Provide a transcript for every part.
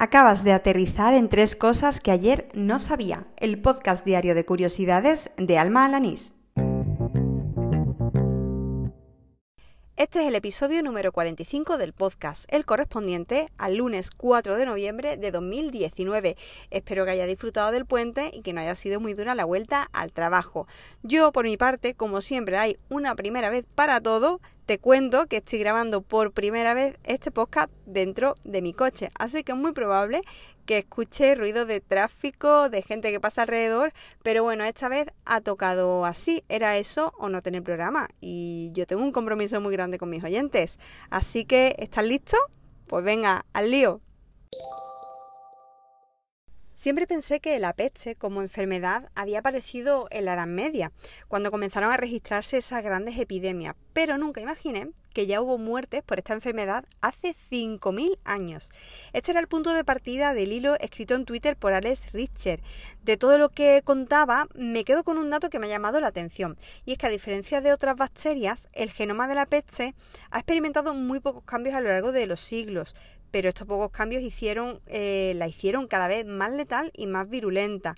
Acabas de aterrizar en tres cosas que ayer no sabía. El podcast diario de curiosidades de Alma Alanís. Este es el episodio número 45 del podcast, el correspondiente al lunes 4 de noviembre de 2019. Espero que haya disfrutado del puente y que no haya sido muy dura la vuelta al trabajo. Yo, por mi parte, como siempre hay una primera vez para todo, te cuento que estoy grabando por primera vez este podcast dentro de mi coche, así que es muy probable que escuche ruido de tráfico, de gente que pasa alrededor, pero bueno, esta vez ha tocado así, era eso o no tener programa, y yo tengo un compromiso muy grande con mis oyentes, así que ¿estás listo? Pues venga, al lío. Siempre pensé que la peste como enfermedad había aparecido en la Edad Media, cuando comenzaron a registrarse esas grandes epidemias, pero nunca imaginé que ya hubo muertes por esta enfermedad hace 5.000 años. Este era el punto de partida del hilo escrito en Twitter por Alex Richter. De todo lo que contaba, me quedo con un dato que me ha llamado la atención, y es que a diferencia de otras bacterias, el genoma de la peste ha experimentado muy pocos cambios a lo largo de los siglos, pero estos pocos cambios hicieron, eh, la hicieron cada vez más letal y más virulenta.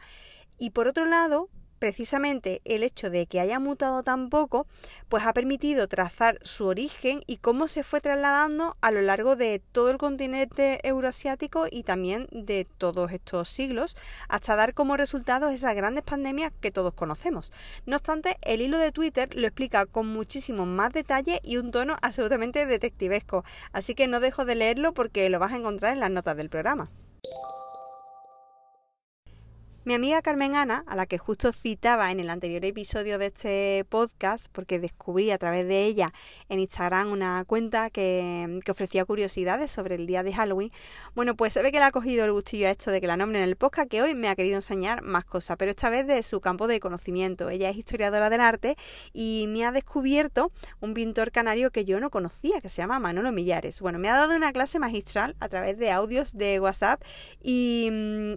Y por otro lado, precisamente el hecho de que haya mutado tan poco, pues ha permitido trazar su origen y cómo se fue trasladando a lo largo de todo el continente euroasiático y también de todos estos siglos, hasta dar como resultado esas grandes pandemias que todos conocemos. No obstante, el hilo de Twitter lo explica con muchísimo más detalle y un tono absolutamente detectivesco, así que no dejo de leerlo porque lo vas a encontrar en las notas del programa. Mi amiga Carmen Ana, a la que justo citaba en el anterior episodio de este podcast, porque descubrí a través de ella en Instagram una cuenta que, ofrecía curiosidades sobre el día de Halloween, bueno, pues se ve que le ha cogido el gustillo a esto de que la nombre en el podcast, que hoy me ha querido enseñar más cosas, pero esta vez de su campo de conocimiento. Ella es historiadora del arte y me ha descubierto un pintor canario que yo no conocía, que se llama Manolo Millares. Bueno, me ha dado una clase magistral a través de audios de WhatsApp y,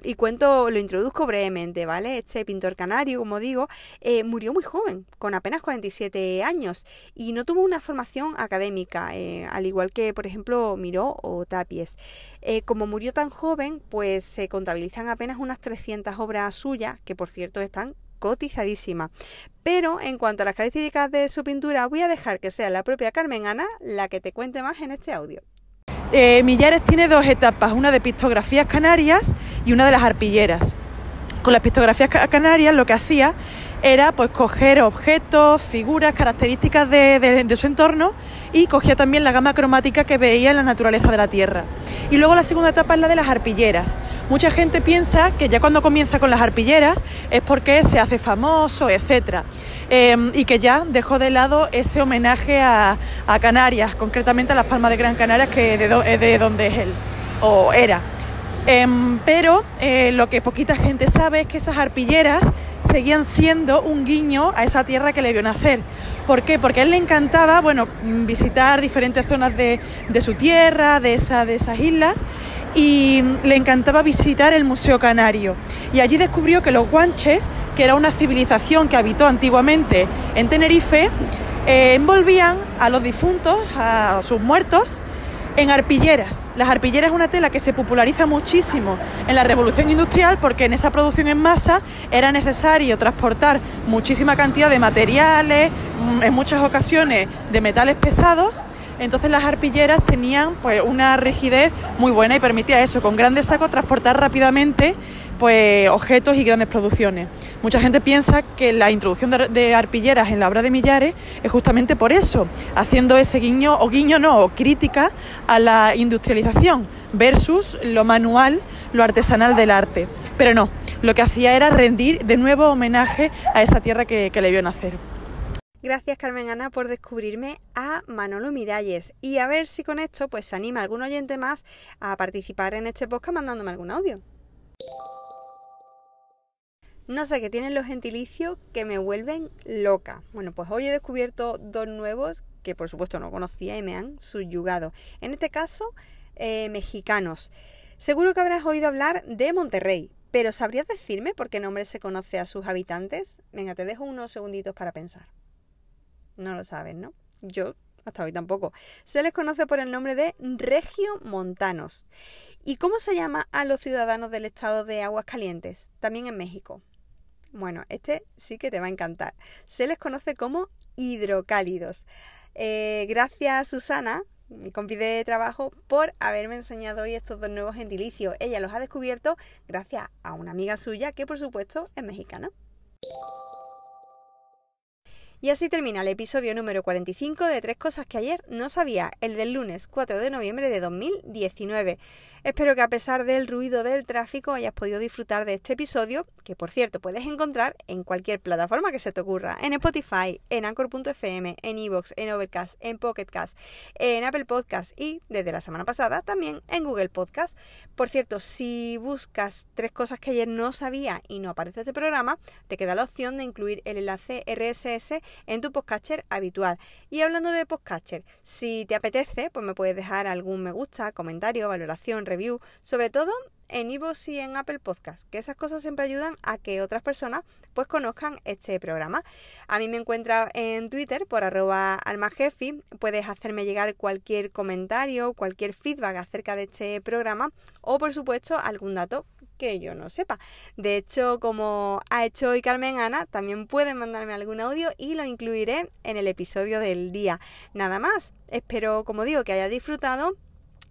y cuento, lo introduzco brevemente, ¿vale? Este pintor canario, como digo, eh, murió muy joven, con apenas 47 años, y no tuvo una formación académica, eh, al igual que, por ejemplo, Miró o Tapies. Eh, como murió tan joven, pues se contabilizan apenas unas 300 obras suyas, que por cierto están cotizadísimas. Pero en cuanto a las características de su pintura, voy a dejar que sea la propia Carmen Ana la que te cuente más en este audio. Millares tiene dos etapas, una de pictografías canarias y una de las arpilleras con las pictografías canarias lo que hacía era pues coger objetos, figuras, características de, su entorno y cogía también la gama cromática que veía en la naturaleza de la Tierra. Y luego la segunda etapa es la de las arpilleras. Mucha gente piensa que ya cuando comienza con las arpilleras es porque se hace famoso, etc. Em, y que ya dejó de lado ese homenaje a, Canarias, concretamente a las Palmas de Gran Canaria, que de, de donde es él, o era. Em, pero eh, lo que poquita gente sabe es que esas arpilleras seguían siendo un guiño a esa tierra que le vio nacer. ¿Por qué? Porque a él le encantaba, bueno, visitar diferentes zonas de, su tierra, de, esas islas, y le encantaba visitar el Museo Canario. Y allí descubrió que los guanches, que era una civilización que habitó antiguamente en Tenerife, eh, envolvían a los difuntos, a sus muertos, en arpilleras. Las arpilleras es una tela que se populariza muchísimo en la revolución industrial porque en esa producción en masa era necesario transportar muchísima cantidad de materiales, mm, en muchas ocasiones de metales pesados. Entonces las arpilleras tenían pues una rigidez muy buena y permitía eso, con grandes sacos transportar rápidamente pues objetos y grandes producciones. Mucha gente piensa que la introducción de, arpilleras en la obra de Millares es justamente por eso, haciendo ese guiño o guiño no, o crítica a la industrialización versus lo manual, lo artesanal del arte. Pero no, lo que hacía era rendir de nuevo homenaje a esa tierra que, le vio nacer. Gracias Carmen Ana por descubrirme a Manolo Miralles y a ver si con esto pues se anima algún oyente más a participar en este podcast mandándome algún audio. No sé, qué tienen los gentilicios que me vuelven loca. Bueno, pues hoy he descubierto dos nuevos que por supuesto no conocía y me han subyugado. En este caso, eh, mexicanos. Seguro que habrás oído hablar de Monterrey, pero ¿sabrías decirme por qué nombre se conoce a sus habitantes? Venga, te dejo unos segunditos para pensar. No lo sabes, ¿no? Yo hasta hoy tampoco. Se les conoce por el nombre de regiomontanos. ¿Y cómo se llama a los ciudadanos del estado de Aguascalientes? También en México. Bueno, este sí que te va a encantar. Se les conoce como hidrocálidos. Eh, gracias, Susana, mi compi de trabajo, por haberme enseñado hoy estos dos nuevos gentilicios. Ella los ha descubierto gracias a una amiga suya que, por supuesto, es mexicana. Y así termina el episodio número 45 de Tres Cosas que ayer no sabía, el del lunes 4 de noviembre de 2019. Espero que a pesar del ruido del tráfico hayas podido disfrutar de este episodio, que por cierto puedes encontrar en cualquier plataforma que se te ocurra, en Spotify, en Anchor.fm, en Evox, en Overcast, en Pocketcast, en Apple Podcast y desde la semana pasada también en Google Podcast. Por cierto, si buscas tres cosas que ayer no sabía y no aparece este programa, te queda la opción de incluir el enlace RSS en tu podcatcher habitual. Y hablando de podcatcher, si te apetece, pues me puedes dejar algún me gusta, comentario, valoración, review, sobre todo en iVoox y en Apple Podcast, que esas cosas siempre ayudan a que otras personas pues conozcan este programa. A mí me encuentras en Twitter por arroba almajefi, puedes hacerme llegar cualquier comentario, cualquier feedback acerca de este programa o por supuesto algún dato que yo no sepa. De hecho, como ha hecho hoy Carmen Ana, también pueden mandarme algún audio y lo incluiré en el episodio del día. Nada más, espero, como digo, que hayas disfrutado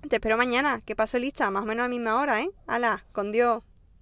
te espero mañana, que paso lista, más o menos a la misma hora, ¿eh? Hala, con Dios.